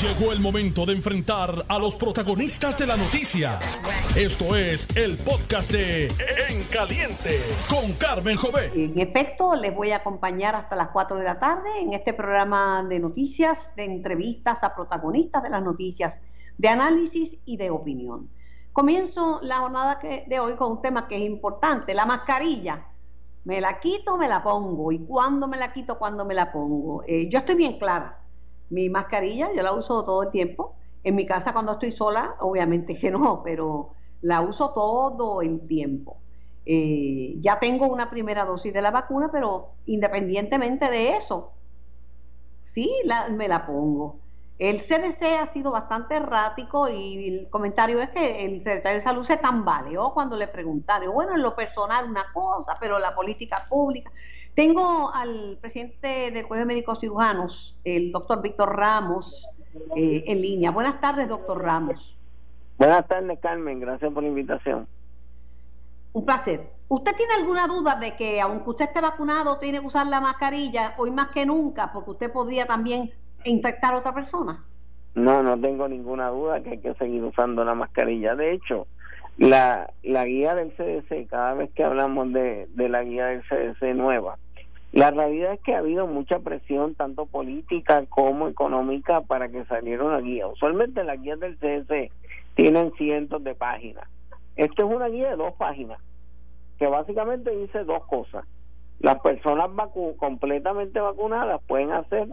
Llegó el momento de enfrentar a los protagonistas de la noticia. Esto es el podcast de En Caliente con Carmen Jové. En efecto, les voy a acompañar hasta las 4 de la tarde en este programa de noticias, de entrevistas a protagonistas de las noticias, de análisis y de opinión. Comienzo la jornada de hoy con un tema que es importante, la mascarilla. ¿Me la quito me la pongo? ¿Y cuándo me la quito, cuándo me la pongo? Eh, yo estoy bien clara mi mascarilla, yo la uso todo el tiempo. En mi casa cuando estoy sola, obviamente que no, pero la uso todo el tiempo. Eh, ya tengo una primera dosis de la vacuna, pero independientemente de eso, sí me la pongo. El CDC ha sido bastante errático y el comentario es que el secretario de Salud se tambaleó cuando le preguntaron, bueno, en lo personal una cosa, pero la política pública. Tengo al presidente del Colegio de Médicos Cirujanos, el doctor Víctor Ramos, eh, en línea. Buenas tardes, doctor Ramos. Buenas tardes, Carmen. Gracias por la invitación. Un placer. ¿Usted tiene alguna duda de que, aunque usted esté vacunado, tiene que usar la mascarilla hoy más que nunca, porque usted podría también infectar a otra persona? No, no tengo ninguna duda que hay que seguir usando la mascarilla. De hecho, la, la guía del CDC, cada vez que hablamos de, de la guía del CDC nueva, la realidad es que ha habido mucha presión, tanto política como económica, para que saliera una guía. Usualmente las guías del CS tienen cientos de páginas. Esta es una guía de dos páginas, que básicamente dice dos cosas. Las personas completamente vacunadas pueden hacer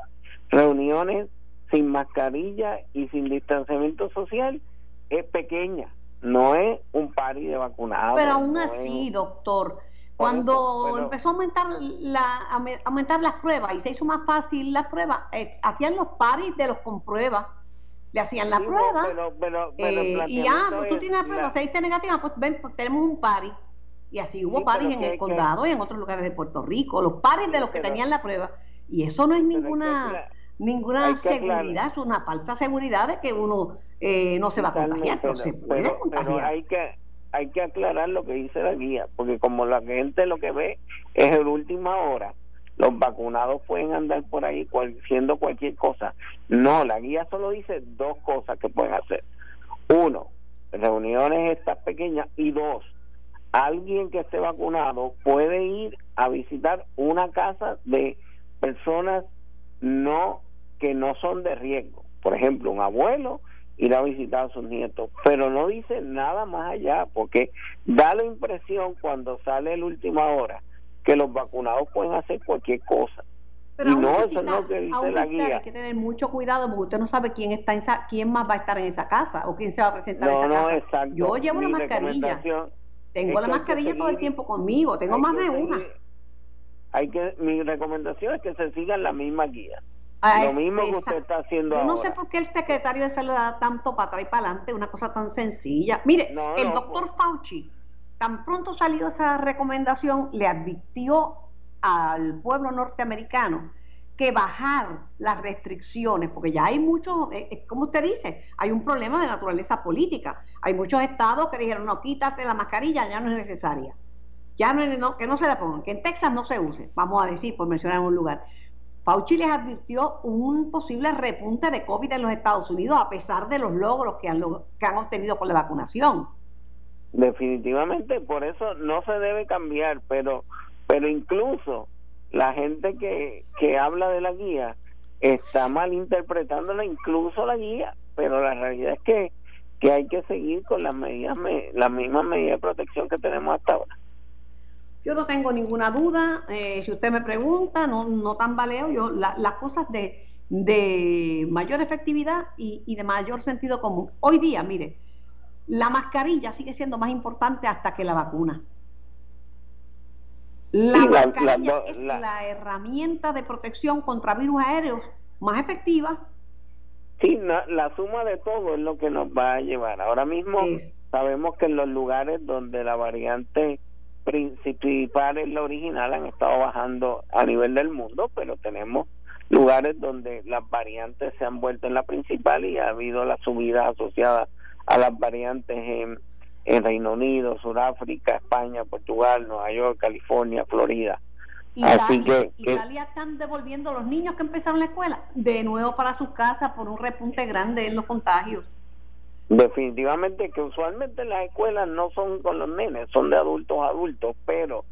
reuniones sin mascarilla y sin distanciamiento social. Es pequeña, no es un pari de vacunados. Pero aún así, doctor cuando empezó a aumentar, la, aumentar las pruebas y se hizo más fácil las pruebas, eh, hacían los paris de los con pruebas. Le hacían la prueba. Eh, y ah, pues tú tienes la prueba, se diste negativa, pues ven, pues tenemos un pari. Y así hubo paris en el condado y en otros lugares de Puerto Rico, los paris de los que tenían la prueba. Y eso no es ninguna ninguna seguridad, es una falsa seguridad de que uno eh, no se va a contagiar, pero, se puede contagiar. hay que hay que aclarar lo que dice la guía, porque como la gente lo que ve es el última hora, los vacunados pueden andar por ahí haciendo cualquier cosa. No, la guía solo dice dos cosas que pueden hacer. Uno, reuniones estas pequeñas y dos, alguien que esté vacunado puede ir a visitar una casa de personas no que no son de riesgo. Por ejemplo, un abuelo ir a visitar a sus nietos, pero no dice nada más allá, porque da la impresión cuando sale la última hora que los vacunados pueden hacer cualquier cosa. Pero y no, eso no es lo que dice la guía. Hay que tener mucho cuidado porque usted no sabe quién está en esa, quién más va a estar en esa casa o quién se va a presentar en esa no, casa. Exacto. Yo llevo la mascarilla. Tengo la mascarilla todo el tiempo conmigo, tengo más de una. Hay que mi recomendación es que se sigan la misma guía. Lo mismo que usted está haciendo Yo no sé por qué el secretario de salud da tanto para atrás y para adelante, una cosa tan sencilla. Mire, el doctor pues. Fauci, tan pronto salió esa recomendación, le advirtió al pueblo norteamericano que bajar las restricciones, porque ya hay muchos, eh, eh, como usted dice, hay un problema de naturaleza política. Hay muchos estados que dijeron, no, quítate la mascarilla, ya no es necesaria. Ya no, no que no se la pongan, que en Texas no se use, vamos a decir, por mencionar un lugar. Fauci les advirtió un posible repunte de COVID en los Estados Unidos a pesar de los logros que han, que han obtenido con la vacunación. Definitivamente, por eso no se debe cambiar, pero, pero incluso la gente que, que habla de la guía está malinterpretándola incluso la guía, pero la realidad es que, que hay que seguir con las medidas, las mismas medidas de protección que tenemos hasta ahora. Yo no tengo ninguna duda, eh, si usted me pregunta, no, no tambaleo, yo las cosas de, de mayor efectividad y, de mayor sentido común. Hoy día, mire, la mascarilla sigue siendo más importante hasta que la vacuna. La mascarilla es la, herramienta de protección contra virus aéreos más efectiva. Sí, la suma de todo es lo que nos va a llevar. Ahora mismo sabemos que en los lugares donde la variante principales, la original, han estado bajando a nivel del mundo, pero tenemos lugares donde las variantes se han vuelto en la principal y ha habido las subidas asociadas a las variantes en, en Reino Unido, Sudáfrica, España, Portugal, Nueva York, California, Florida. Italia, Italia están devolviendo los niños que empezaron la escuela de nuevo para sus casas por un repunte grande en los contagios. Definitivamente que usualmente las escuelas no son con los nenes, son de adultos a adultos, pero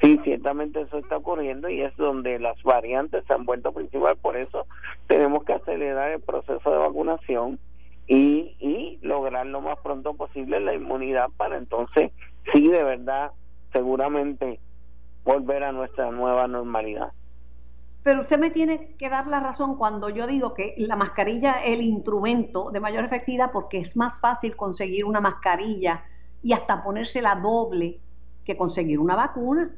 sí, ciertamente eso está ocurriendo y es donde las variantes se han vuelto principal, por eso tenemos que acelerar el proceso de vacunación y, y lograr lo más pronto posible la inmunidad para entonces, sí, de verdad, seguramente volver a nuestra nueva normalidad. Pero usted me tiene que dar la razón cuando yo digo que la mascarilla es el instrumento de mayor efectividad porque es más fácil conseguir una mascarilla y hasta ponérsela doble que conseguir una vacuna.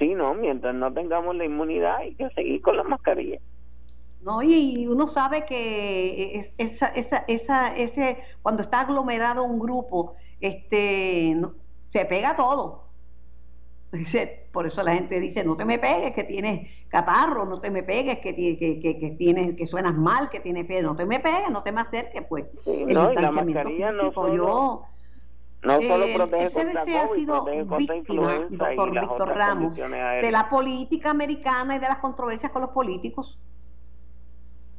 Sí, no, mientras no tengamos la inmunidad hay que seguir con la mascarilla. No, y uno sabe que esa, esa, esa, ese, cuando está aglomerado un grupo, este, se pega todo. Por eso la gente dice, no te me pegues que tienes catarro, no te me pegues que, que, que, que tienes, que suenas mal, que tienes fiebre, no te me pegues, no te me acerques, pues. no, y la mascarilla no solo, no solo eh, protege contra COVID, sido influenza doctor Víctor Ramos, de la política americana y de las controversias con los políticos.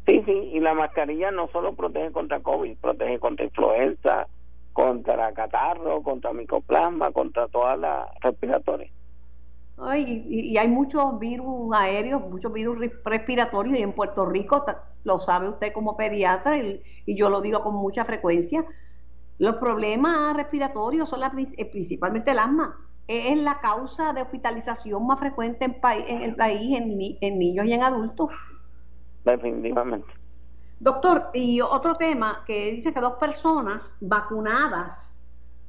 Sí, sí, y la mascarilla no solo protege contra COVID, protege contra influenza, contra catarro, contra micoplasma, contra todas las respiratorias. Y, hay muchos virus aéreos, muchos virus respiratorios y en Puerto Rico, lo sabe usted como pediatra y, yo lo digo con mucha frecuencia, los problemas respiratorios son la, eh, principalmente el asma. Es la causa de hospitalización más frecuente en, en el país en, en niños y en adultos. Definitivamente. Doctor, y otro tema que dice que dos personas vacunadas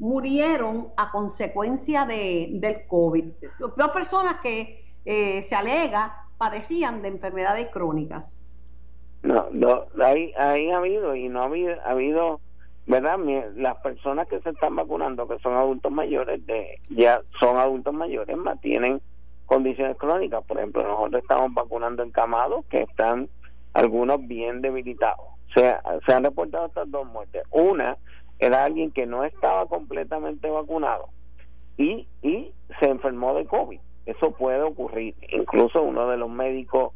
murieron a consecuencia de, del COVID. Dos personas que eh, se alega padecían de enfermedades crónicas. No, no ahí, ahí ha habido y no ha habido, ha habido, ¿verdad? Las personas que se están vacunando, que son adultos mayores, de ya son adultos mayores, más tienen condiciones crónicas. Por ejemplo, nosotros estamos vacunando encamados que están algunos bien debilitados. Se, se han reportado estas dos muertes. Una era alguien que no estaba completamente vacunado y, y se enfermó de COVID. Eso puede ocurrir. Incluso uno de los médicos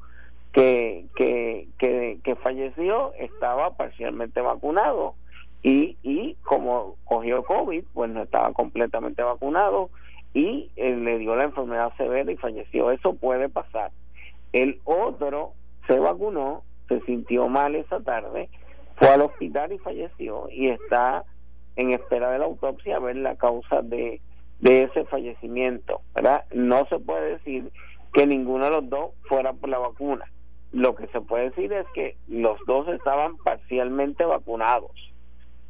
que, que, que, que falleció estaba parcialmente vacunado y, y como cogió COVID, pues no estaba completamente vacunado y eh, le dio la enfermedad severa y falleció. Eso puede pasar. El otro se vacunó, se sintió mal esa tarde, fue al hospital y falleció y está en espera de la autopsia a ver la causa de, de ese fallecimiento. ¿verdad? No se puede decir que ninguno de los dos fuera por la vacuna. Lo que se puede decir es que los dos estaban parcialmente vacunados.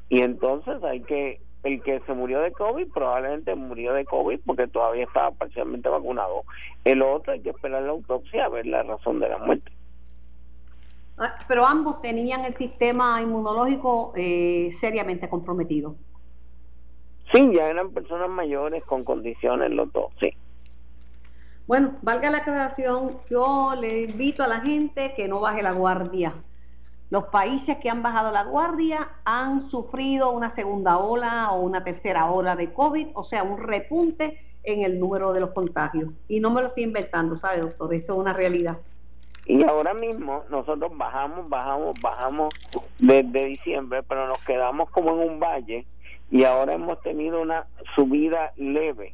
Y entonces hay que, el que se murió de COVID probablemente murió de COVID porque todavía estaba parcialmente vacunado. El otro hay que esperar la autopsia a ver la razón de la muerte. Ah, pero ambos tenían el sistema inmunológico eh, seriamente comprometido. Sí, ya eran personas mayores con condiciones los dos, sí. Bueno, valga la aclaración, yo le invito a la gente que no baje la guardia. Los países que han bajado la guardia han sufrido una segunda ola o una tercera ola de COVID, o sea, un repunte en el número de los contagios. Y no me lo estoy inventando, ¿sabe, doctor? Eso es una realidad. Y ahora mismo nosotros bajamos, bajamos, bajamos desde diciembre, pero nos quedamos como en un valle y ahora hemos tenido una subida leve.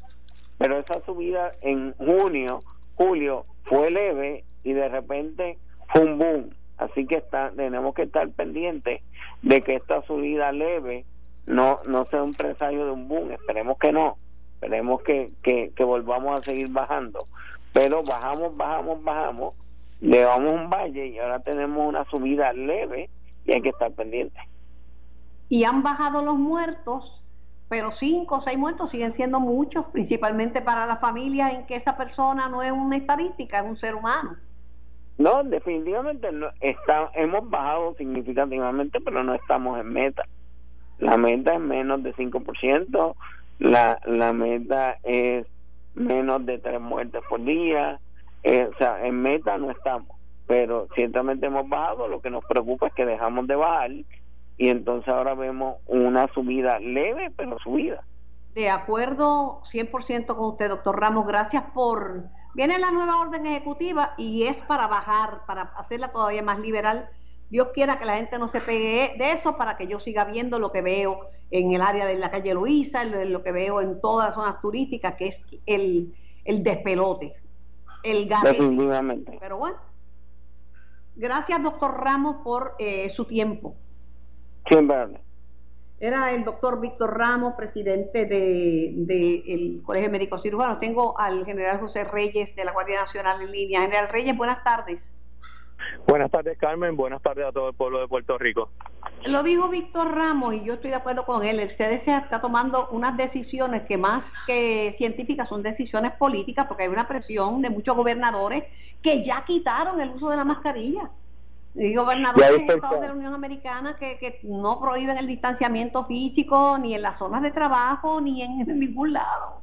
Pero esa subida en junio, julio fue leve y de repente fue un boom. Así que está, tenemos que estar pendientes de que esta subida leve no, no sea un presagio de un boom. Esperemos que no. Esperemos que, que, que volvamos a seguir bajando. Pero bajamos, bajamos, bajamos llevamos un valle y ahora tenemos una subida leve y hay que estar pendiente. Y han bajado los muertos, pero cinco o seis muertos siguen siendo muchos, principalmente para las familias en que esa persona no es una estadística, es un ser humano. No, definitivamente no, está, hemos bajado significativamente, pero no estamos en meta. La meta es menos de 5%, la, la meta es menos de tres muertes por día, eh, o sea, en meta no estamos, pero ciertamente hemos bajado, lo que nos preocupa es que dejamos de bajar y entonces ahora vemos una subida leve, pero subida. De acuerdo 100% con usted, doctor Ramos, gracias por, Viene la nueva orden ejecutiva y es para bajar, para hacerla todavía más liberal. Dios quiera que la gente no se pegue de eso para que yo siga viendo lo que veo en el área de la calle Luisa, lo que veo en todas las zonas turísticas, que es el, el despelote, el Definitivamente. Pero bueno, gracias doctor Ramos por eh, su tiempo. Siempre. Era el doctor Víctor Ramos, presidente del de, Colegio Médico Cirujano. Tengo al general José Reyes de la Guardia Nacional en línea. General Reyes, buenas tardes. Buenas tardes, Carmen. Buenas tardes a todo el pueblo de Puerto Rico. Lo dijo Víctor Ramos y yo estoy de acuerdo con él. El CDC está tomando unas decisiones que más que científicas son decisiones políticas porque hay una presión de muchos gobernadores que ya quitaron el uso de la mascarilla. Y gobernadores en Estados de la Unión Americana que, que no prohíben el distanciamiento físico ni en las zonas de trabajo ni en, ningún lado.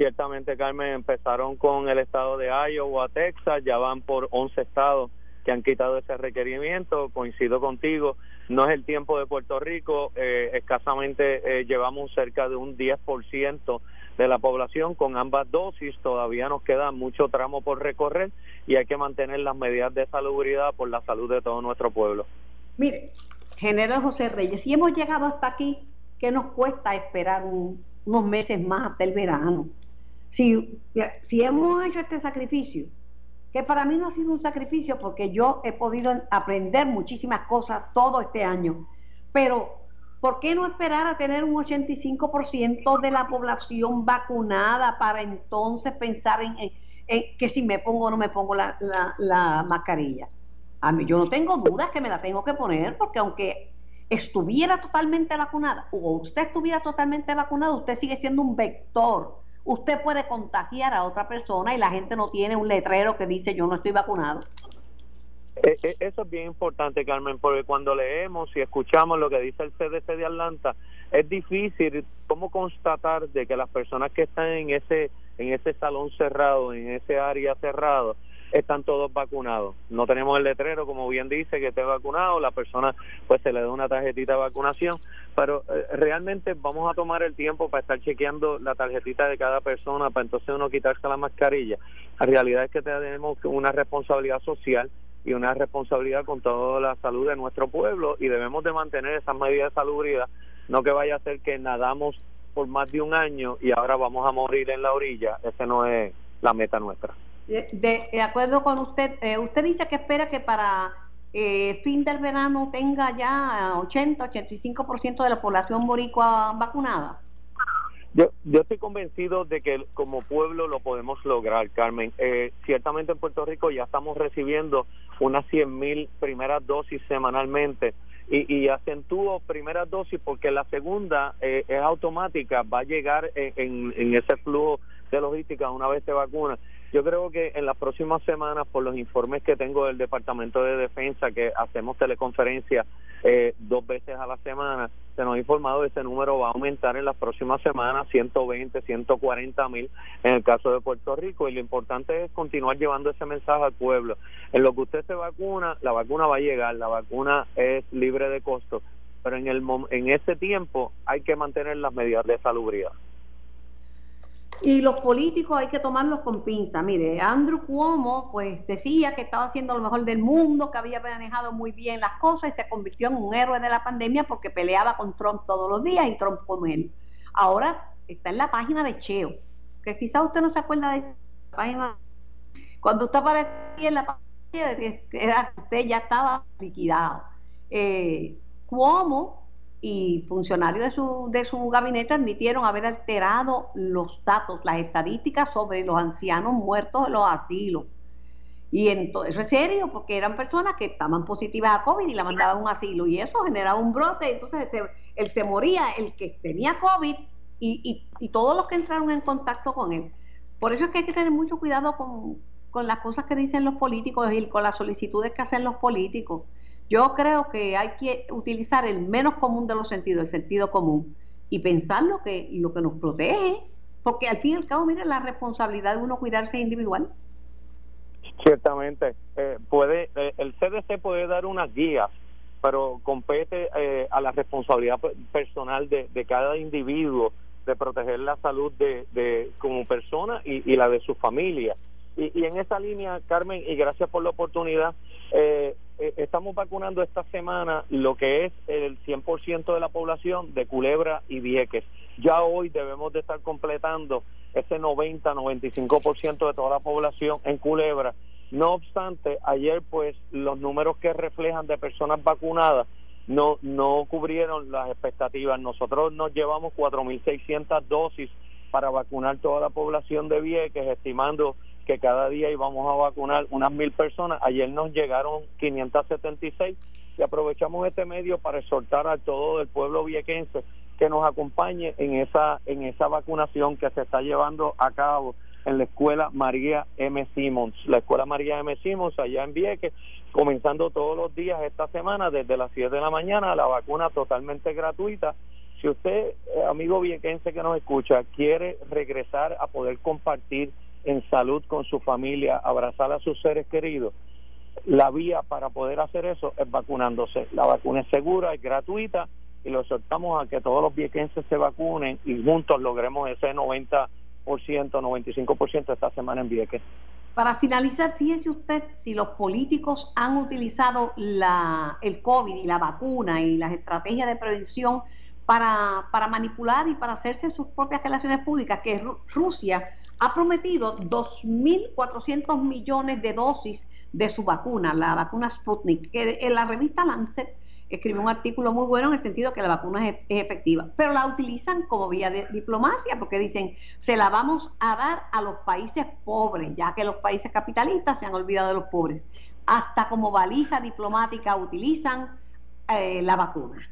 Ciertamente, Carmen, empezaron con el estado de Iowa, Texas, ya van por 11 estados que han quitado ese requerimiento. Coincido contigo, no es el tiempo de Puerto Rico, eh, escasamente eh, llevamos cerca de un 10% de la población con ambas dosis. Todavía nos queda mucho tramo por recorrer y hay que mantener las medidas de salubridad por la salud de todo nuestro pueblo. Mire, General José Reyes, si hemos llegado hasta aquí, ¿qué nos cuesta esperar unos meses más hasta el verano? Si, hemos hecho este sacrificio, que para mí no ha sido un sacrificio porque yo he podido aprender muchísimas cosas todo este año, pero ¿Por qué no esperar a tener un 85% de la población vacunada para entonces pensar en, que si me pongo o no me pongo la, mascarilla? A mí yo no tengo dudas que me la tengo que poner porque aunque estuviera totalmente vacunada o usted estuviera totalmente vacunado, usted sigue siendo un vector. Usted puede contagiar a otra persona y la gente no tiene un letrero que dice yo no estoy vacunado. Eh, eh, eso es bien importante, Carmen, porque cuando leemos y escuchamos lo que dice el CDC de Atlanta, es difícil cómo constatar de que las personas que están en ese en ese salón cerrado, en ese área cerrado, están todos vacunados. No tenemos el letrero, como bien dice, que esté vacunado, la persona pues se le da una tarjetita de vacunación, pero eh, realmente vamos a tomar el tiempo para estar chequeando la tarjetita de cada persona, para entonces uno quitarse la mascarilla. La realidad es que tenemos una responsabilidad social y una responsabilidad con toda la salud de nuestro pueblo y debemos de mantener esas medidas de salubridad, no que vaya a ser que nadamos por más de un año y ahora vamos a morir en la orilla, esa no es la meta nuestra. De, acuerdo con usted, eh, usted dice que espera que para eh, fin del verano tenga ya 80, 85% de la población boricua vacunada. Yo, yo estoy convencido de que como pueblo lo podemos lograr, Carmen. Eh, ciertamente en Puerto Rico ya estamos recibiendo unas 100 mil primeras dosis semanalmente y, y acentúo primeras dosis porque la segunda eh, es automática, va a llegar en, en, ese flujo de logística una vez te vacunas yo creo que en las próximas semanas, por los informes que tengo del Departamento de Defensa, que hacemos teleconferencia eh, dos veces a la semana, se nos ha informado que ese número va a aumentar en las próximas semanas, 120, 140 mil en el caso de Puerto Rico. Y lo importante es continuar llevando ese mensaje al pueblo. En lo que usted se vacuna, la vacuna va a llegar, la vacuna es libre de costo, pero en, el, en ese tiempo hay que mantener las medidas de salubridad. Y los políticos hay que tomarlos con pinza. Mire, Andrew Cuomo pues decía que estaba haciendo lo mejor del mundo, que había manejado muy bien las cosas y se convirtió en un héroe de la pandemia porque peleaba con Trump todos los días y Trump con él. Ahora está en la página de Cheo, que quizá usted no se acuerda de la página. Cuando usted aparecía en la página de usted ya estaba liquidado. Eh, Cuomo y funcionarios de su, de su gabinete admitieron haber alterado los datos, las estadísticas sobre los ancianos muertos en los asilos. Y entonces, eso es serio, porque eran personas que estaban positivas a COVID y la mandaban a un asilo, y eso generaba un brote, entonces él se moría, el que tenía COVID y, y, todos los que entraron en contacto con él. Por eso es que hay que tener mucho cuidado con, con las cosas que dicen los políticos y con las solicitudes que hacen los políticos. Yo creo que hay que utilizar el menos común de los sentidos, el sentido común, y pensar lo que, lo que nos protege, porque al fin y al cabo, mire, la responsabilidad de uno cuidarse individual. Ciertamente, eh, puede, eh, el CDC puede dar unas guías, pero compete eh, a la responsabilidad personal de, de cada individuo de proteger la salud de, de como persona y, la de su familia. Y, y, en esa línea, Carmen, y gracias por la oportunidad, eh, estamos vacunando esta semana lo que es el 100% de la población de Culebra y Vieques. Ya hoy debemos de estar completando ese 90-95% de toda la población en Culebra. No obstante, ayer pues los números que reflejan de personas vacunadas no no cubrieron las expectativas. Nosotros nos llevamos 4.600 dosis para vacunar toda la población de Vieques, estimando que cada día íbamos a vacunar unas mil personas. Ayer nos llegaron 576 y aprovechamos este medio para exhortar a todo el pueblo viequense que nos acompañe en esa en esa vacunación que se está llevando a cabo en la escuela María M. Simons, la escuela María M. Simons allá en Vieques, comenzando todos los días esta semana desde las 7 de la mañana, la vacuna totalmente gratuita. Si usted, eh, amigo viequense que nos escucha, quiere regresar a poder compartir en salud con su familia, abrazar a sus seres queridos, la vía para poder hacer eso es vacunándose. La vacuna es segura, es gratuita y lo exhortamos a que todos los viequenses se vacunen y juntos logremos ese 90%, 95% esta semana en Vieques. Para finalizar, fíjese usted si los políticos han utilizado la, el COVID y la vacuna y las estrategias de prevención para, para manipular y para hacerse sus propias relaciones públicas, que Rusia ha prometido 2.400 millones de dosis de su vacuna, la vacuna Sputnik, que en la revista Lancet escribió un artículo muy bueno en el sentido que la vacuna es, efectiva, pero la utilizan como vía de diplomacia porque dicen, se la vamos a dar a los países pobres, ya que los países capitalistas se han olvidado de los pobres. Hasta como valija diplomática utilizan eh, la vacuna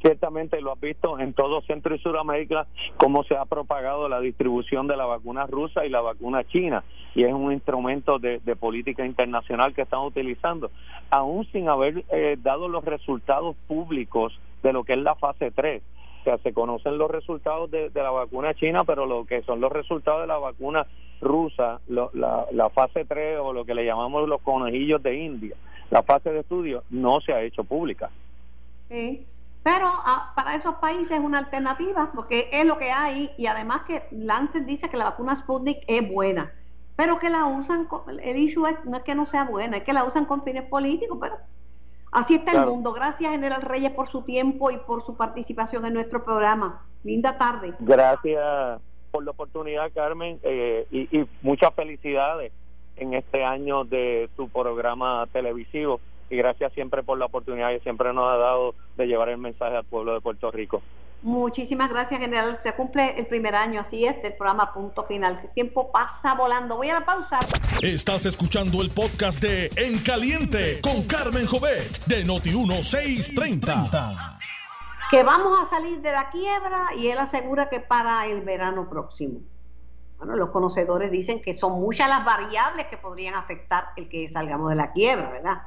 ciertamente lo has visto en todo Centro y Sudamérica cómo se ha propagado la distribución de la vacuna rusa y la vacuna china y es un instrumento de, política internacional que están utilizando aún sin haber eh, dado los resultados públicos de lo que es la fase 3 o sea, se conocen los resultados de, la vacuna china, pero lo que son los resultados de la vacuna rusa, la, la fase 3 o lo que le llamamos los conejillos de India, la fase de estudio no se ha hecho pública. Sí. Pero ah, para esos países es una alternativa porque es lo que hay y además que Lancet dice que la vacuna Sputnik es buena, pero que la usan, el issue es, no es que no sea buena, es que la usan con fines políticos, pero así está el mundo. Gracias General Reyes por su tiempo y por su participación en nuestro programa. Linda tarde. Gracias por la oportunidad Carmen eh, y, y muchas felicidades en este año de tu programa televisivo y gracias siempre por la oportunidad que siempre nos ha dado de llevar el mensaje al pueblo de Puerto Rico. Muchísimas gracias, general. Se cumple el primer año, así es, del programa Punto Final. El tiempo pasa volando. Voy a la pausa. Estás escuchando el podcast de En Caliente con Carmen Jovet de Noti1630. Que vamos a salir de la quiebra y él asegura que para el verano próximo. Bueno, los conocedores dicen que son muchas las variables que podrían afectar el que salgamos de la quiebra, ¿verdad?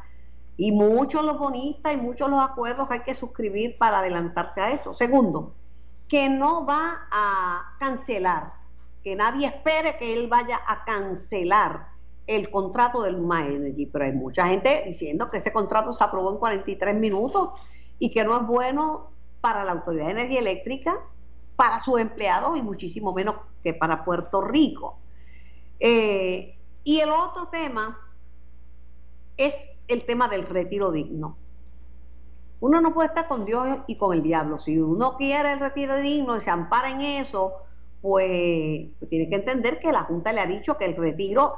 Y muchos los bonistas y muchos los acuerdos hay que suscribir para adelantarse a eso. Segundo, que no va a cancelar, que nadie espere que él vaya a cancelar el contrato del Luma Energy, pero hay mucha gente diciendo que ese contrato se aprobó en 43 minutos y que no es bueno para la Autoridad de Energía Eléctrica, para sus empleados y muchísimo menos que para Puerto Rico. Eh, y el otro tema es el tema del retiro digno. Uno no puede estar con Dios y con el diablo. Si uno quiere el retiro digno y se ampara en eso, pues, pues, tiene que entender que la Junta le ha dicho que el retiro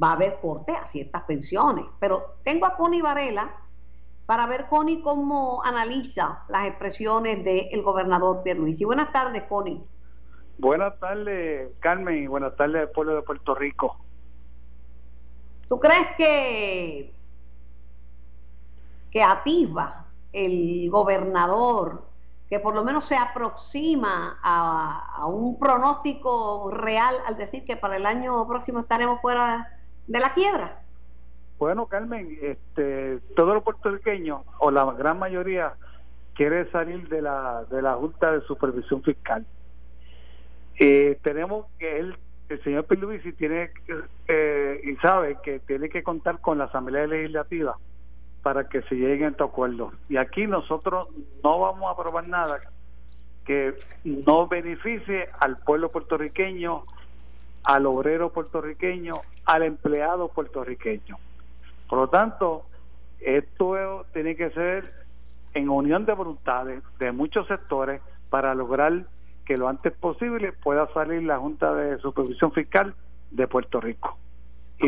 va a haber corte a ciertas pensiones. Pero tengo a Connie Varela para ver, Connie, cómo analiza las expresiones del gobernador Pierluisi. Buenas tardes, Connie. Buenas tardes, Carmen, y buenas tardes al pueblo de Puerto Rico. ¿Tú crees que que atisba el gobernador, que por lo menos se aproxima a, un pronóstico real al decir que para el año próximo estaremos fuera de la quiebra? Bueno, Carmen, este, todos los puertorriqueños, o la gran mayoría, quiere salir de la, de la Junta de Supervisión Fiscal. Eh, tenemos que el, el señor Pierluisi tiene eh, y sabe que tiene que contar con la Asamblea Legislativa para que se lleguen a estos acuerdos. Y aquí nosotros no vamos a aprobar nada que no beneficie al pueblo puertorriqueño, al obrero puertorriqueño, al empleado puertorriqueño. Por lo tanto, esto tiene que ser en unión de voluntades de muchos sectores para lograr que lo antes posible pueda salir la Junta de Supervisión Fiscal de Puerto Rico.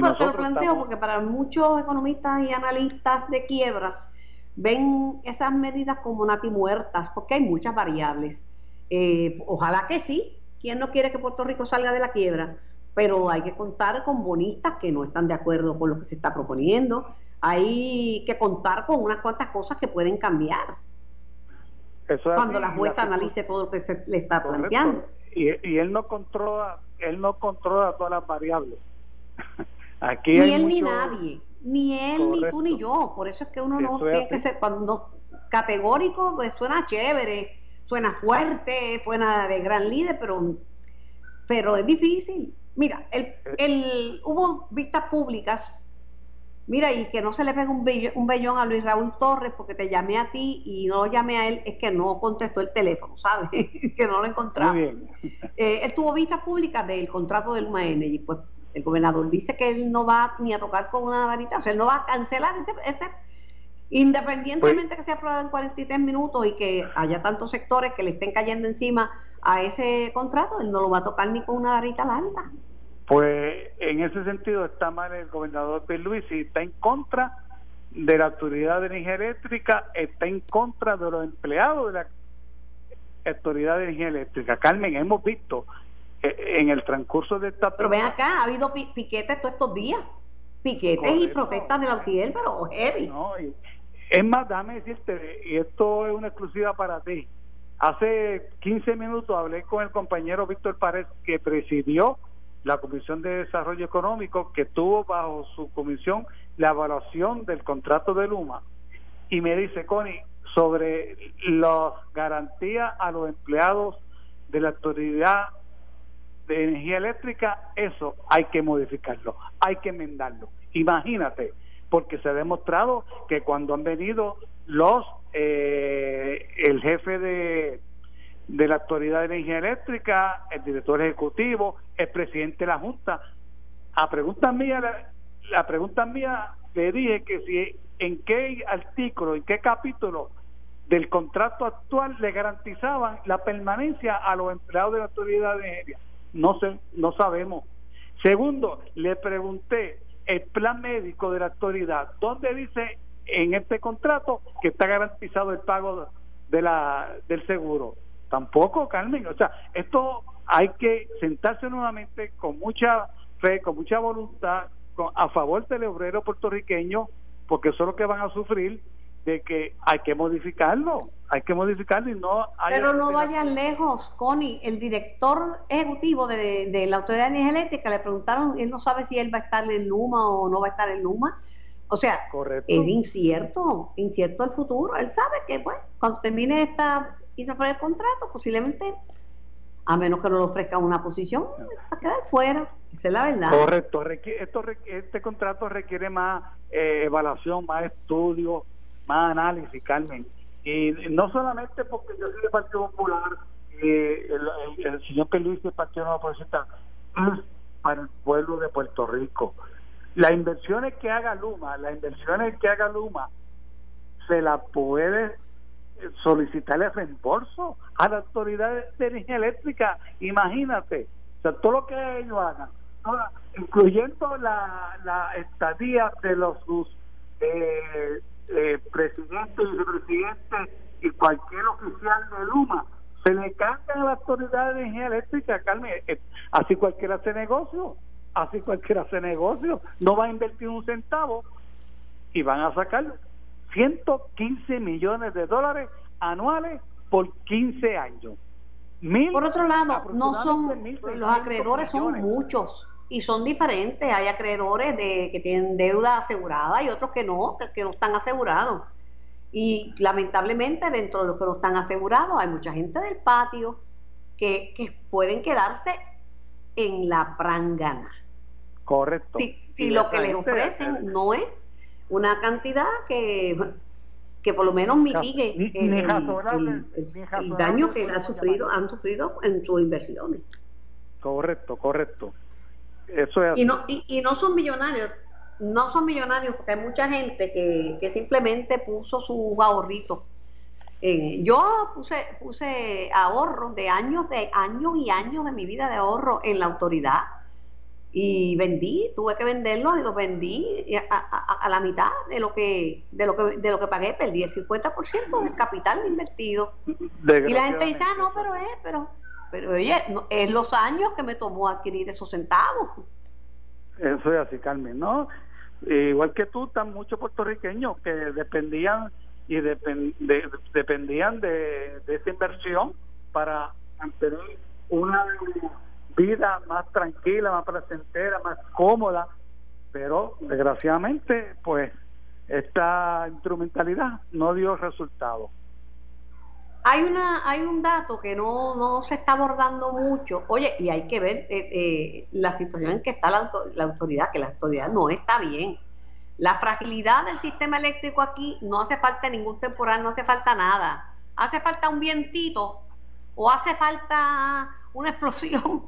Te lo planteo porque para muchos economistas y analistas de quiebras ven esas medidas como natimuertas porque hay muchas variables. Eh, ojalá que sí. ¿Quién no quiere que Puerto Rico salga de la quiebra? Pero hay que contar con bonistas que no están de acuerdo con lo que se está proponiendo. Hay que contar con unas cuantas cosas que pueden cambiar. cuando la jueza analice todo lo que se le está planteando. Y, y, él no controla, él no controla todas las variables. Aquí ni él ni nadie, ni él ni tú ni yo. Por eso es que uno no tiene que ser cuando categórico, pues suena chévere suena fuerte, suena de gran líder, pero, pero es difícil. Mira, el, el, hubo vistas públicas, mira, y que no se le pegue un, un bellón a Luis Raúl Torres porque te llamé a ti y no llamé a él, es que no contestó el teléfono, ¿sabes? que no lo. Muy bien. Eh, él tuvo vistas públicas del contrato del Luma y pues el gobernador dice que él no va ni a tocar con una varita, o sea, él no va a cancelar ese, ese Independientemente pues- que sea aprobado en 43 minutos y que haya tantos sectores que le estén cayendo encima a ese contrato, él no lo va a tocar ni con una varita larga. Pues en ese sentido está mal el gobernador Luis y está en contra de la Autoridad de Energía Eléctrica, está en contra de los empleados de la Autoridad de Energía Eléctrica. Carmen, hemos visto en el transcurso de esta... Pero ven acá, ha habido piquetes todos estos días piquetes y protestas de la UTIEL, pero heavy. No, es más, dame decirte, y esto es una exclusiva para ti. Hace 15 minutos hablé con el compañero Víctor Párez, que presidió la Comisión de Desarrollo Económico, que tuvo bajo su comisión la evaluación del contrato de Luma, y me dice, Connie, sobre las garantías a los empleados de la Autoridad de Energía Eléctrica, eso hay que modificarlo, hay que enmendarlo. Imagínate, porque se ha demostrado que cuando han venido los eh, el jefe de, de la Autoridad de Energía Eléctrica, el director ejecutivo, el presidente de la Junta, a pregunta mía, la, pregunta mía le dije que si en qué artículo, en qué capítulo del contrato actual le garantizaban la permanencia a los empleados de la Autoridad de Energía. No sé, no sabemos. Segundo, le pregunté el plan médico de la autoridad, donde dice en este contrato que está garantizado el pago de la del seguro. Tampoco, Carmen. O sea, esto hay que sentarse nuevamente con mucha fe, con mucha voluntad, a favor del obrero puertorriqueño, porque eso es lo que van a sufrir de que hay que modificarlo, hay que modificarlo y no hay Pero no vayan lejos, Connie, el director ejecutivo de, la Autoridad de Energía Eléctrica le preguntaron, él no sabe si él va a estar en Luma o no va a estar en Luma. O sea, es incierto, incierto el futuro. Él sabe que, pues, cuando termine esta y se el contrato, posiblemente, a menos que no le ofrezca una posición, va a quedar fuera. Esa es la verdad. Correcto. Esto, este contrato requiere más eh, evaluación, más estudio, más análisis, Carmen. Y no solamente porque yo soy del Partido Popular, eh, el, señor que Luis del Partido Nuevo Progresista, es para el pueblo de Puerto Rico. Las inversiones que haga Luma, las inversiones que haga Luma, se la puede solicitar el reembolso a la autoridad de energía eléctrica. Imagínate, o sea, todo lo que ellos hagan, incluyendo la, la estadía de los sus eh, eh, presidente y vicepresidente y cualquier oficial de Luma se le cambia a la autoridad de energía eléctrica, Carmen, eh, así cualquiera hace negocio, así cualquiera hace negocio, no va a invertir un centavo y van a sacar 115 millones de dólares anuales por 15 años. por otro lado, no son los acreedores son muchos y son diferentes. Hay acreedores de, que tienen deuda asegurada y otros que no, que, no están asegurados. Y lamentablemente dentro de los que no están asegurados hay mucha gente del patio que, que pueden quedarse en la prangana. Correcto. Si, si lo que les ofrecen no es una cantidad que, que por lo menos mitigue el, daño que ha sufrido, han sufrido en sus inversiones. Correcto, correcto. Eso es y no y, no son millonarios, no son millonarios porque hay mucha gente que, que simplemente puso su ahorrito. Yo puse, puse ahorros de años, de años y años de mi vida de ahorro en la autoridad. Y vendí, tuve que venderlo y lo vendí a, la mitad de lo que de lo que de lo que pagué, perdí el 50% del capital invertido. Y la gente dice, ah, no, pero es, pero, pero oye, es los años que me tomó adquirir esos centavos. Eso es así, Carmen, ¿no? Igual que tú, están muchos puertorriqueños que dependían y dependían de, esa inversión para mantener una vida más tranquila, más placentera, más cómoda, pero desgraciadamente pues esta instrumentalidad no dio resultado. Hay una hay un dato que no, no se está abordando mucho. Oye, y hay que ver eh, eh, la situación en que está la, la autoridad, que la autoridad no está bien la fragilidad del sistema eléctrico aquí no hace falta ningún temporal, no hace falta nada. Hace falta un vientito o hace falta una explosión.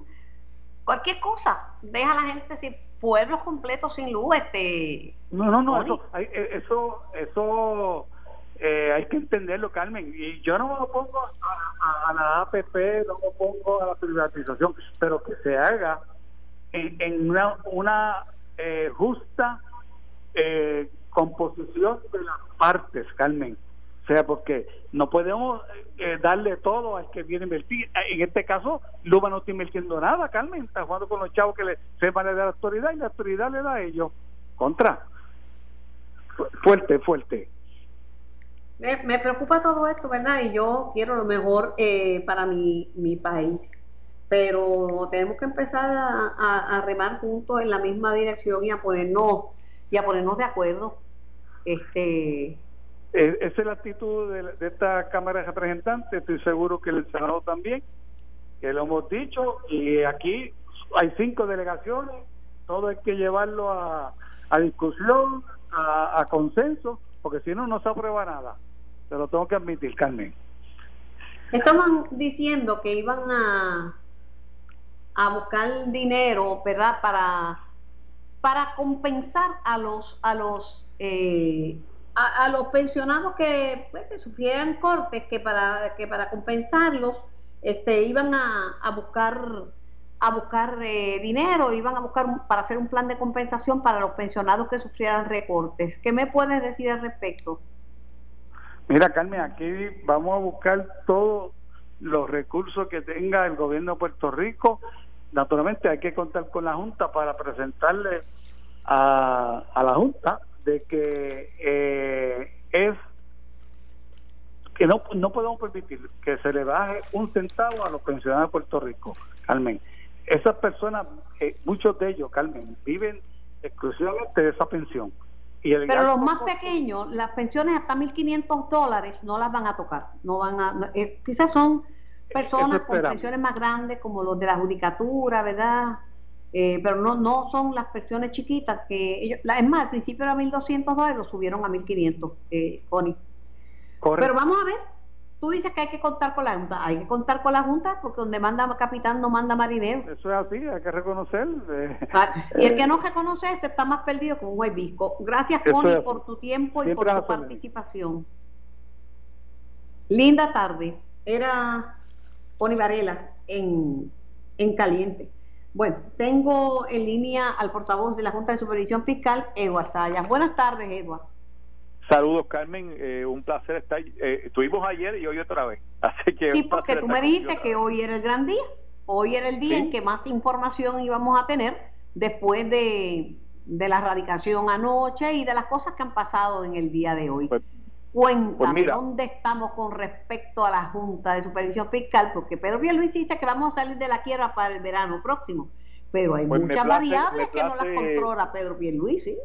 Cualquier cosa. Deja a la gente sin pueblos completos sin luz. Este, no, no, no. Eso, eh, eso, eso eh, hay que entenderlo, Carmen. Y yo no me opongo a, la APP, no me opongo a la privatización, pero que se haga en, una, una eh, justa eh, composición de las partes, Carmen. O sea, porque no podemos eh, darle todo al que viene a invertir. En este caso, Luma no está invirtiendo nada, Carmen. Está jugando con los chavos que le sepan de la autoridad y la autoridad le da a ellos. Contra. Fuerte, fuerte. Me, preocupa todo esto, ¿verdad? Y yo quiero lo mejor eh, para mi, mi país. Pero tenemos que empezar a, a remar juntos en la misma dirección y a ponernos y a ponernos de acuerdo. Este, e, esa es la actitud de, esta Cámara de Representantes, estoy seguro que el Senado también, que lo hemos dicho, y aquí hay cinco delegaciones, todo hay que llevarlo a, a discusión, a, consenso, porque si no, no se aprueba nada. Te lo tengo que admitir, Carmen. Estaban diciendo que iban a, a buscar dinero, ¿verdad?, para para compensar a los a los eh, a, los pensionados que, pues, sufrieran cortes que para que para compensarlos este iban a, a buscar a buscar eh, dinero iban a buscar para hacer un plan de compensación para los pensionados que sufrieran recortes qué me puedes decir al respecto mira Carmen aquí vamos a buscar todos los recursos que tenga el gobierno de Puerto Rico naturalmente hay que contar con la Junta para presentarle a, la Junta de que eh, es que no, no podemos permitir que se le baje un centavo a los pensionados de Puerto Rico, Carmen. Esas personas, eh, muchos de ellos, Carmen, viven exclusivamente de esa pensión. Y Pero los más pequeños, las pensiones hasta 1.500 dólares no las van a tocar. no van a eh, Quizás son personas con pensiones más grandes como los de la judicatura, ¿verdad? Eh, pero no no son las pensiones chiquitas que ellos, la, es más, al principio era 1.200 dólares, lo subieron a 1.500, eh, Connie. Pero vamos a ver, tú dices que hay que contar con la Junta, hay que contar con la Junta porque donde manda capitán no manda marinero. Eso es así, hay que reconocer. Eh. Ah, y el que no reconoce se está más perdido que un huevisco. Gracias, Connie, por tu tiempo y por tu participación. Linda tarde. Era Pony Varela en, en Caliente. Bueno, tengo en línea al portavoz de la Junta de Supervisión Fiscal, Eduard Sayas. Buenas tardes, Eduard. Saludos, Carmen. Eh, un placer estar. Eh, estuvimos ayer y hoy otra vez. Así que sí, porque tú me dijiste que hoy era el gran día. Hoy era el día en que más información íbamos a tener después de, de, la radicación anoche y de las cosas que han pasado en el día de hoy. Pues, Cuéntame, pues ¿dónde estamos con respecto a la Junta de Supervisión Fiscal? Porque Pedro Luis dice que vamos a salir de la quiebra para el verano próximo, pero hay pues muchas variables que no las controla Pedro Pierluisi.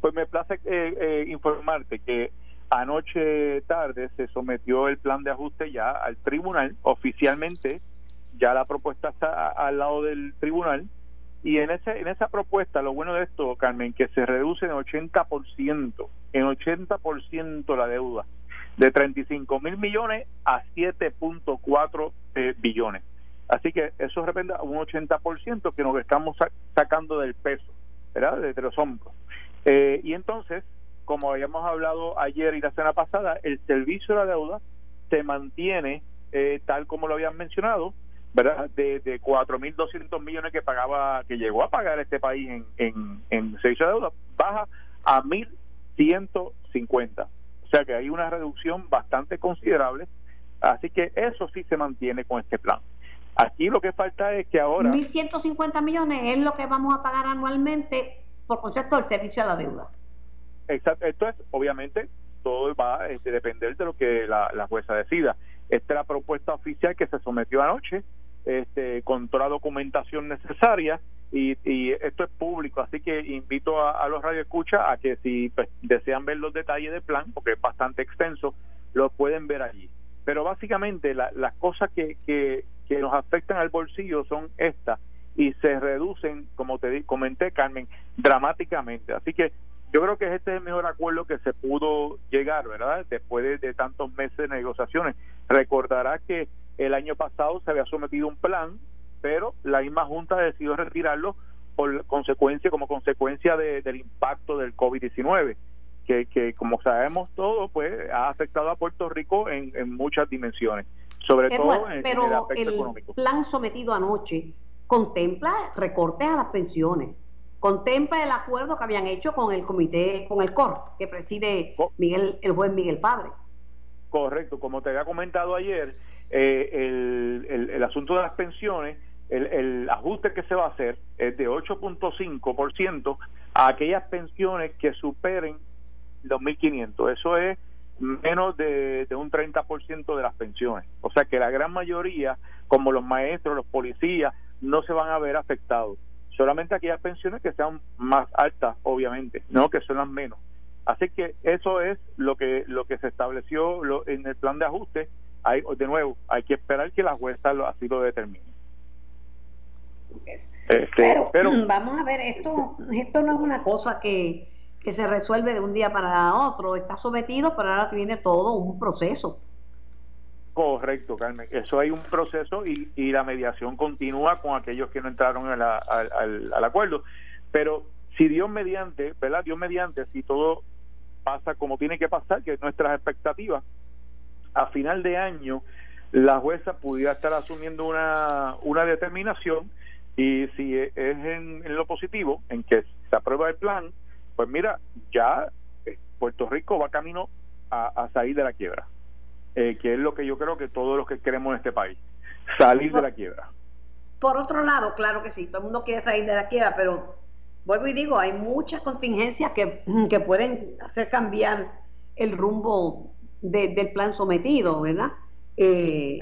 Pues me place eh, eh, informarte que anoche tarde se sometió el plan de ajuste ya al tribunal, oficialmente ya la propuesta está al lado del tribunal. Y en ese en esa propuesta lo bueno de esto Carmen que se reduce en 80% en 80% la deuda de 35 mil millones a 7.4 eh, billones. Así que eso representa un 80% que nos estamos sacando del peso verdad de los hombros eh, y entonces como habíamos hablado ayer y la semana pasada el servicio de la deuda se mantiene eh, tal como lo habían mencionado ¿verdad? De, de 4.200 millones que pagaba, que llegó a pagar este país en, en, en servicio de deuda, baja a 1.150. O sea que hay una reducción bastante considerable. Así que eso sí se mantiene con este plan. Aquí lo que falta es que ahora... 1.150 millones es lo que vamos a pagar anualmente por concepto del servicio a la deuda. Exacto. Esto es, obviamente, todo va a este, depender de lo que la, la jueza decida. Esta es la propuesta oficial que se sometió anoche este, con toda la documentación necesaria y, y, esto es público, así que invito a, a los radioescuchas a que si pues, desean ver los detalles del plan, porque es bastante extenso, lo pueden ver allí. Pero básicamente las cosas que, que, nos afectan al bolsillo son estas y se reducen, como te comenté, Carmen, dramáticamente. Así que yo creo que este es el mejor acuerdo que se pudo llegar, ¿verdad? Después de, de tantos meses de negociaciones. Recordará que el año pasado se había sometido un plan, pero la misma Junta decidió retirarlo por consecuencia, como consecuencia del impacto del COVID-19, que, que como sabemos todos, pues ha afectado a Puerto Rico en, muchas dimensiones, sobre todo en, pero el aspecto el económico. plan sometido anoche contempla recortes a las pensiones, contempla el acuerdo que habían hecho con el comité, con el COR, que preside Miguel, el juez Miguel Padre. Correcto, como te había comentado ayer, eh, el, el, asunto de las pensiones, el, el, ajuste que se va a hacer es de 8.5% a aquellas pensiones que superen los 1.500. Eso es menos de, de un 30% de las pensiones. O sea que la gran mayoría, como los maestros, los policías, no se van a ver afectados. Solamente aquellas pensiones que sean más altas, obviamente, no que son las menos. Así que eso es lo que lo que se estableció lo, en el plan de ajuste hay, de nuevo, hay que esperar que la jueza lo, así lo determine. Este, pero, vamos a ver, esto, esto no es una cosa que, que se resuelve de un día para otro, está sometido, pero ahora viene todo un proceso. Correcto, Carmen. Eso hay un proceso y, y la mediación continúa con aquellos que no entraron al, al, acuerdo. Pero si Dios mediante, ¿verdad? Dios mediante, si todo pasa como tiene que pasar, que es nuestras expectativas, a final de año la jueza pudiera estar asumiendo una, una determinación y si es en, lo positivo, en que se aprueba el plan, pues mira, ya eh, Puerto Rico va camino a, salir de la quiebra, eh, que es lo que yo creo que todos los que queremos en este país, salir de la quiebra. Por otro lado, claro que sí, todo el mundo quiere salir de la quiebra, pero vuelvo y digo, hay muchas contingencias que, que pueden hacer cambiar el rumbo del plan sometido, ¿verdad? Eh,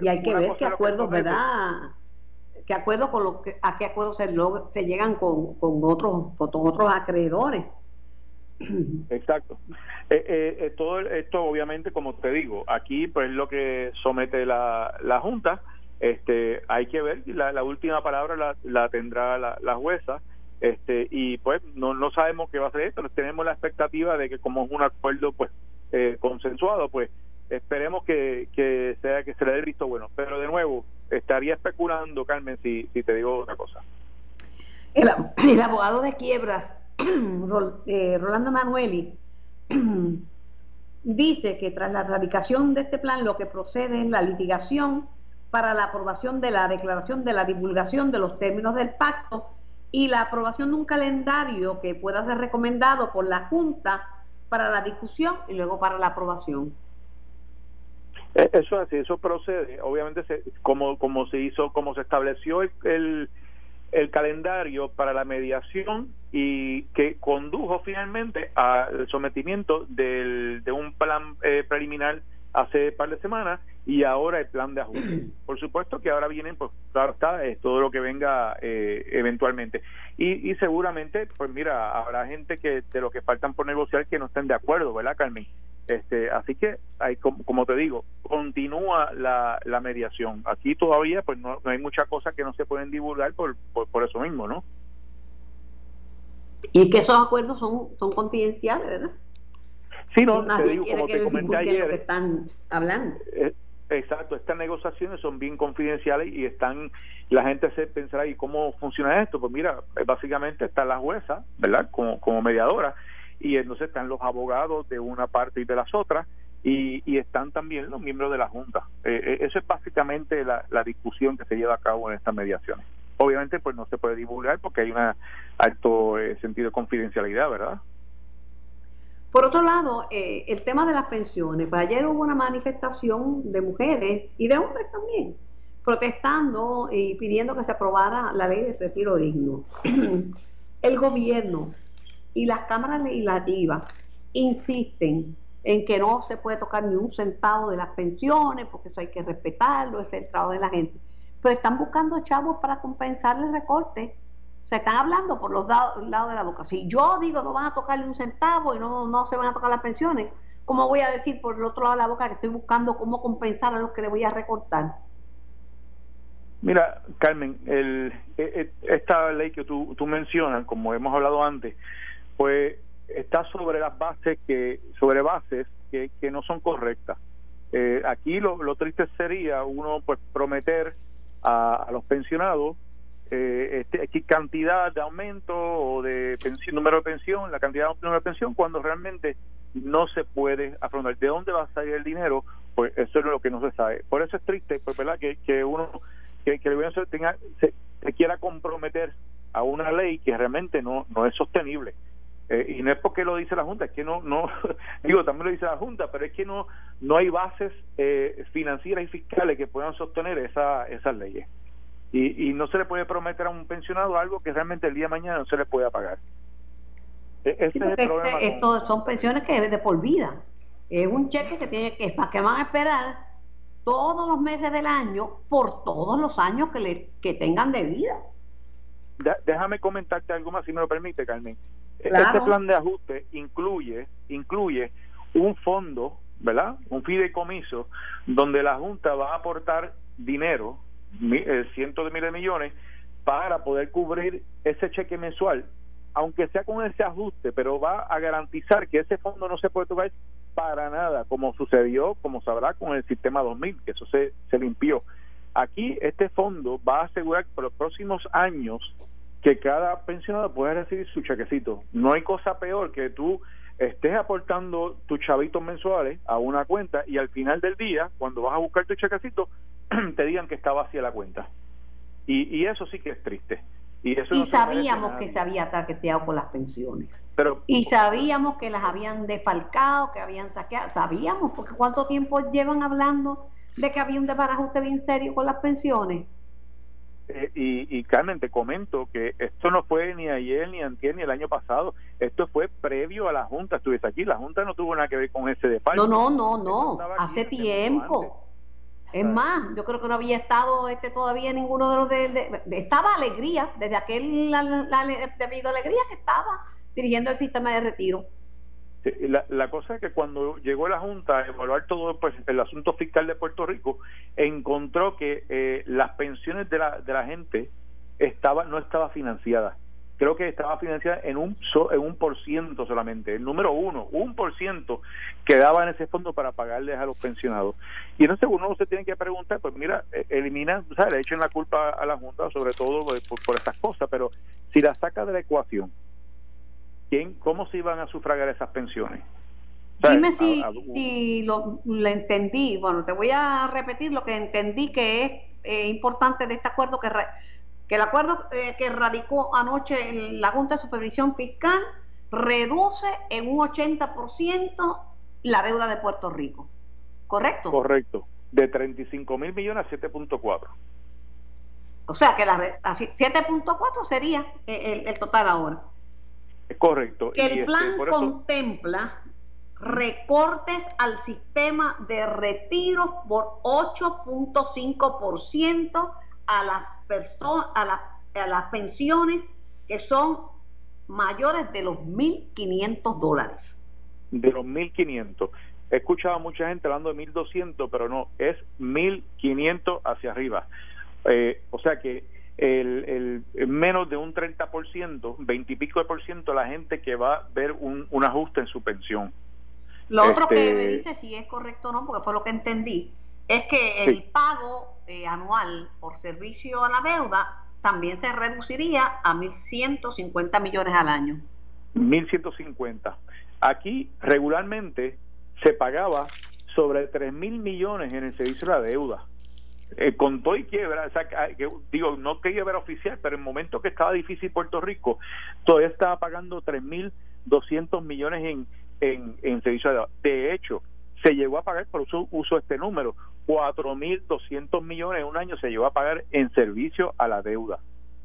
y hay que ver qué acuerdos, ¿verdad? ¿Qué acuerdos con lo que, a qué acuerdos se, se llegan con, con otros con otros acreedores? Exacto. Eh, eh, eh, todo esto, obviamente, como te digo, aquí pues lo que somete la, la Junta. Este, hay que ver, la, la última palabra la, la tendrá la, la jueza este y pues no, no sabemos qué va a ser pero tenemos la expectativa de que como es un acuerdo pues eh, consensuado, pues esperemos que, que sea que se le dé el visto bueno. Pero de nuevo, estaría especulando, Carmen, si, si te digo otra cosa. El, el abogado de quiebras, eh, Rolando Manueli, dice que tras la erradicación de este plan lo que procede es la litigación para la aprobación de la declaración de la divulgación de los términos del pacto y la aprobación de un calendario que pueda ser recomendado por la Junta para la discusión y luego para la aprobación. Eh, eso así, eso procede. Obviamente, se, como, como se hizo, como se estableció el, el, calendario para la mediación y que condujo finalmente al sometimiento del, de un plan eh, preliminar hace un par de semanas y ahora el plan de ajuste. Por supuesto que ahora vienen, pues claro está, es todo lo que venga eh, eventualmente. Y, y seguramente, pues mira, habrá gente que de lo que faltan por negociar que no estén de acuerdo, ¿verdad, Carmen? Este, así que, hay, como, te digo, continúa la, la mediación. Aquí todavía pues no, hay muchas cosas que no se pueden divulgar por, por, eso mismo, ¿no? Y que esos acuerdos son, son confidenciales, ¿verdad? Sí, no, te digo, como te comenté ayer. que están hablando. Eh, exacto, estas negociaciones son bien confidenciales y están, la gente se pensará, ¿y cómo funciona esto? Pues mira, básicamente está la jueza, ¿verdad? Como, como mediadora y entonces están los abogados de una parte y de las otras y, están también los miembros de la Junta. Eh, eh, eso es básicamente la, discusión que se lleva a cabo en estas mediaciones. Obviamente pues no se puede divulgar porque hay un alto eh, sentido de confidencialidad, ¿verdad? Por otro lado, el tema de las pensiones, pues ayer hubo una manifestación de mujeres y de hombres también, protestando y pidiendo que se aprobara la ley de retiro digno. el gobierno y las cámaras legislativas insisten en que no se puede tocar ni un centavo de las pensiones, porque eso hay que respetarlo, es el trabajo de la gente. Pero están buscando chavos para compensar el recorte. Se están hablando por los lados, de la boca. Si yo digo no van a tocarle un centavo y no, no se van a tocar las pensiones, ¿cómo voy a decir por el otro lado de la boca que estoy buscando cómo compensar a los que le voy a recortar? Mira, Carmen, el, e, e, esta ley que tú, tú mencionas, como hemos hablado antes, pues está sobre las bases que sobre bases que, que no son correctas. Eh, aquí lo, lo, triste sería uno pues prometer a, los pensionados eh, este, cantidad de aumento o de número de pensión, la cantidad de número de pensión, cuando realmente no se puede afrontar. ¿De dónde va a salir el dinero? Pues eso es lo que no se sabe. Por eso es triste, pues, ¿verdad? Que, que uno, que, que el gobierno tenga, se, se quiera comprometer a una ley que realmente no, no es sostenible. Eh, y no es porque lo dice la Junta, es que no, no digo, también lo dice la Junta, pero es que no, no hay bases eh, financieras y fiscales que puedan sostener esa, esas leyes. Y, y no se le puede prometer a un pensionado algo que realmente el día de mañana no se le pueda pagar. E, ese es el este, esto son pensiones que de por vida. Es un cheque que tiene que, para que van a esperar todos los meses del año por todos los años que, le, que tengan de vida. Déjame comentarte algo más, si me lo permite, Carmen. Este plan de ajuste incluye, incluye un fondo, ¿verdad? Un fideicomiso donde la Junta va a aportar dinero, eh, cientos de miles de millones, para poder cubrir ese cheque mensual, aunque sea con ese ajuste, pero va a garantizar que ese fondo no se puede tocar para nada, como sucedió, como sabrá, con el sistema 2000, que eso se, se limpió. Aquí este fondo va a asegurar que por los próximos años que cada pensionado pueda recibir su chequecito. No hay cosa peor que tú estés aportando tus chavitos mensuales a una cuenta y al final del día, cuando vas a buscar tu chequecito, te digan que está vacía la cuenta. Y, y eso sí que es triste. Y, eso y sabíamos que se había taqueteado con las pensiones. Pero, y sabíamos que las habían defalcado, que habían saqueado. Sabíamos, porque ¿cuánto tiempo llevan hablando de que había un desbarajuste bien serio con las pensiones? Eh, y, y, Carmen, te comento que esto no fue ni ayer, ni antier, ni el año pasado. Esto fue previo a la Junta. Estuviese aquí. La Junta no tuvo nada que ver con ese despacho. No, no, no, no. Hace tiempo. Es más, yo creo que no había estado este todavía ninguno de los de, estaba Alegría, desde aquel la, la, debido Alegría que estaba dirigiendo el sistema de retiro. La, la, cosa es que cuando llegó la Junta a evaluar todo pues, el asunto fiscal de Puerto Rico, encontró que eh, las pensiones de la, de la gente estaba, no estaba financiada. Creo que estaba financiada en un, en un por ciento solamente, el número uno, un por ciento quedaba en ese fondo para pagarles a los pensionados. Y entonces uno se tiene que preguntar, pues mira, e, elimina, o sea, le echen la culpa a la Junta sobre todo por, por estas cosas, pero si la saca de la ecuación, cómo se iban a sufragar esas pensiones. Dime si, si lo, entendí. Bueno, te voy a repetir lo que entendí que es eh, importante de este acuerdo, que, que el acuerdo eh, que radicó anoche en la Junta de Supervisión Fiscal reduce en un 80% la deuda de Puerto Rico. ¿Correcto? Correcto. De 35 mil millones a 7.4. O sea que la 7.4 sería el, el total ahora. Correcto. Que el este, plan contempla recortes al sistema de retiro por 8.5% a las personas a, a las pensiones que son mayores de los 1.500 dólares. De los 1.500. He escuchado a mucha gente hablando de 1.200, pero no, es 1.500 hacia arriba. Eh, o sea que el, el, menos de un 30%, 20 y pico de por ciento la gente que va a ver un, un ajuste en su pensión. Lo otro que este me dice si es correcto o no, porque fue lo que entendí, es que el pago eh, anual por servicio a la deuda también se reduciría a 1.150 millones al año. 1.150. Aquí regularmente se pagaba sobre 3.000 millones en el servicio de la deuda. Eh, con todo y quiebra, o sea, que, digo, no quiebra oficial, pero en el momento que estaba difícil Puerto Rico, todavía estaba pagando 3.200 millones en, en, en servicio de. De hecho, se llegó a pagar, por eso uso este número, 4.200 millones en un año se llegó a pagar en servicio a la deuda.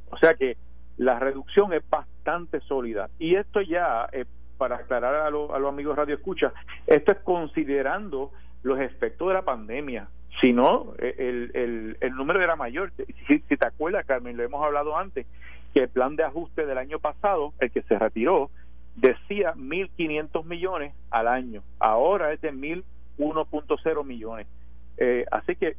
O sea que la reducción es bastante sólida. Y esto ya, eh, para aclarar a, los amigos Radio Escucha, esto es considerando los efectos de la pandemia. Si no, eh, el, el, número era mayor. Si, te acuerdas, Carmen, lo hemos hablado antes, que el plan de ajuste del año pasado, el que se retiró, decía 1.500 millones al año. Ahora es de 1.1.0 millones. Eh, así que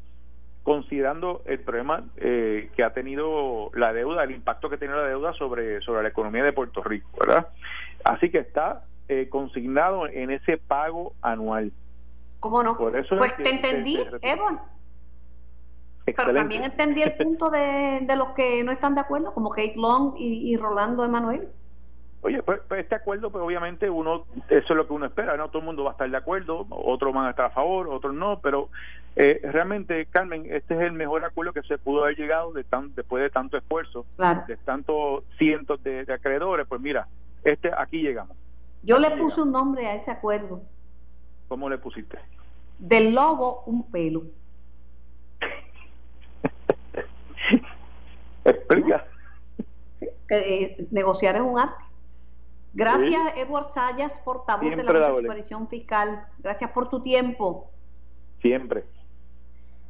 considerando el problema eh, que ha tenido la deuda, el impacto que tiene la deuda sobre, sobre la economía de Puerto Rico, ¿verdad? Así que está eh, consignado en ese pago anual. ¿Cómo no? pues te entendí, Evan. Pero también entendí el punto de, de, los que no están de acuerdo, como Kate Long y, y Rolando Emanuel. Oye, pues, pues, este acuerdo, pues obviamente uno, eso es lo que uno espera, no todo el mundo va a estar de acuerdo, otros van a estar a favor, otros no, pero eh, realmente, Carmen, este es el mejor acuerdo que se pudo haber llegado de tan, después de tanto esfuerzo, de tantos cientos de, acreedores, pues mira, este aquí llegamos. Yo le puse un nombre a ese acuerdo. ¿Cómo le pusiste? Del lobo un pelo. Explica. Eh, negociar es un arte. Gracias, Edward Sayas, portavoz de la Supervisión Fiscal. Gracias por tu tiempo. Siempre.